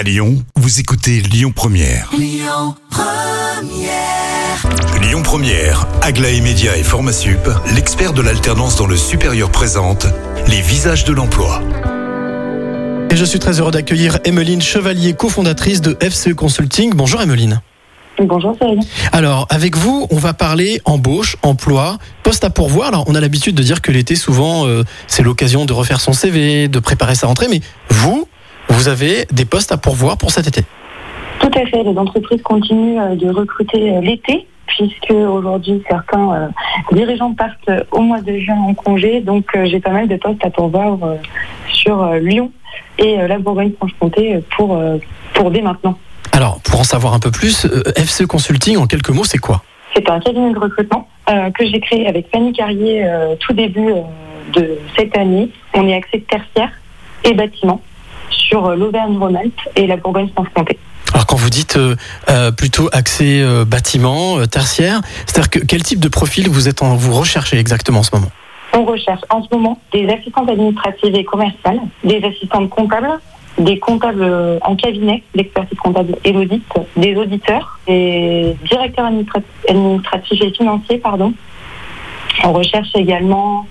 À Lyon, vous écoutez Lyon Première. Lyon Première, Aglaé Média et Formasup, l'expert de l'alternance dans le supérieur présente les visages de l'emploi. Et je suis très heureux d'accueillir Emeline Chevalier, cofondatrice de FCE Consulting. Bonjour Emeline. Bonjour Céline. Alors, avec vous, on va parler embauche, emploi, poste à pourvoir. Alors, on a l'habitude de dire que l'été, souvent, euh, c'est l'occasion de refaire son CV, de préparer sa rentrée. Mais vous, vous avez des postes à pourvoir pour cet été. Tout à fait, les entreprises continuent euh, de recruter euh, l'été puisque aujourd'hui certains euh, dirigeants partent au mois de juin en congé, donc euh, j'ai pas mal de postes à pourvoir euh, sur Lyon et la Bourgogne-Franche-Comté pour, pour dès maintenant. Alors, pour en savoir un peu plus, FCE Consulting, en quelques mots, c'est quoi? C'est un cabinet de recrutement que j'ai créé avec Fanny Carrier tout début de cette année. On est axé tertiaire et bâtiment sur euh, l'Auvergne-Rhône-Alpes et la Bourgogne-Franche-Comté. Alors, quand vous dites euh, euh, plutôt accès euh, bâtiment, tertiaire, c'est-à-dire que quel type de profil vous êtes en, vous recherchez exactement en ce moment? On recherche en ce moment des assistantes administratives et commerciales, des assistantes comptables, des comptables en cabinet, l'expertise comptable et l'audit, des auditeurs, des directeurs administra- administratifs et financiers, pardon. On recherche également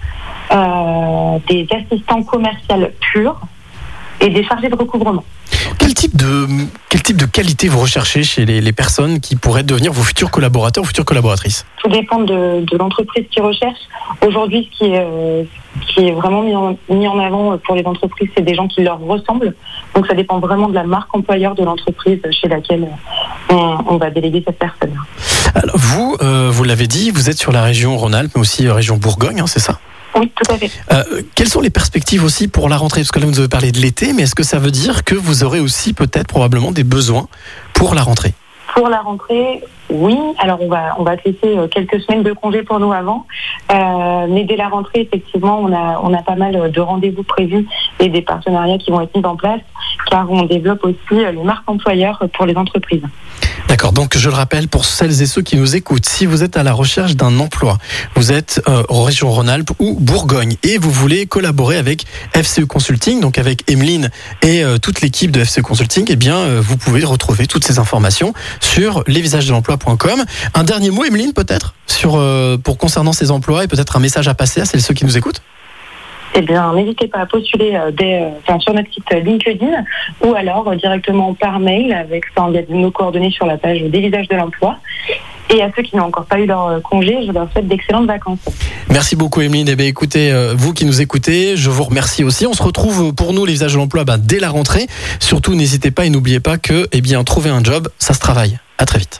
des assistants commerciales purs et des chargés de recouvrement. Quel type de quel type de qualité vous recherchez chez les, les personnes qui pourraient devenir vos futurs collaborateurs ou futures collaboratrices? Tout dépend de, de l'entreprise qui recherche. Aujourd'hui, ce qui est, euh, qui est vraiment mis en, mis en avant pour les entreprises, c'est des gens qui leur ressemblent. Donc ça dépend vraiment de la marque employeur de l'entreprise chez laquelle on, on va déléguer cette personne. Alors, vous, euh, vous l'avez dit, vous êtes sur la région Rhône-Alpes, mais aussi euh, région Bourgogne, hein, c'est ça? Oui, tout à fait. Euh, Quelles sont les perspectives aussi pour la rentrée? Parce que là, vous nous avez parlé de l'été, mais est-ce que ça veut dire que vous aurez aussi peut-être probablement des besoins pour la rentrée? Pour la rentrée, oui. Alors on va on va te laisser euh, quelques semaines de congé pour nous avant, Euh, mais dès la rentrée, effectivement, on a on a pas mal de rendez-vous prévus et des partenariats qui vont être mis en place, car on développe aussi euh, les marques employeurs pour les entreprises. D'accord, donc je le rappelle pour celles et ceux qui nous écoutent, si vous êtes à la recherche d'un emploi, vous êtes euh, en région Rhône-Alpes ou Bourgogne et vous voulez collaborer avec FCE Consulting, donc avec Emeline et euh, toute l'équipe de FCE Consulting, eh bien vous pouvez retrouver toutes ces informations sur lesvisagesdelemploi.com. Un dernier mot, Emeline, peut-être, sur pour concernant ces emplois et peut-être un message à passer à celles et ceux qui nous écoutent? Eh bien, n'hésitez pas à postuler euh, euh, sur notre site LinkedIn ou alors euh, directement par mail avec nos coordonnées sur la page des visages de l'emploi. Et à ceux qui n'ont encore pas eu leur euh, congé, je leur souhaite d'excellentes vacances. Merci beaucoup Emeline. Eh bien, écoutez, euh, vous qui nous écoutez, je vous remercie aussi. On se retrouve pour nous les visages de l'emploi bah, dès la rentrée. Surtout, n'hésitez pas et n'oubliez pas que, eh bien, trouver un job, ça se travaille. À très vite.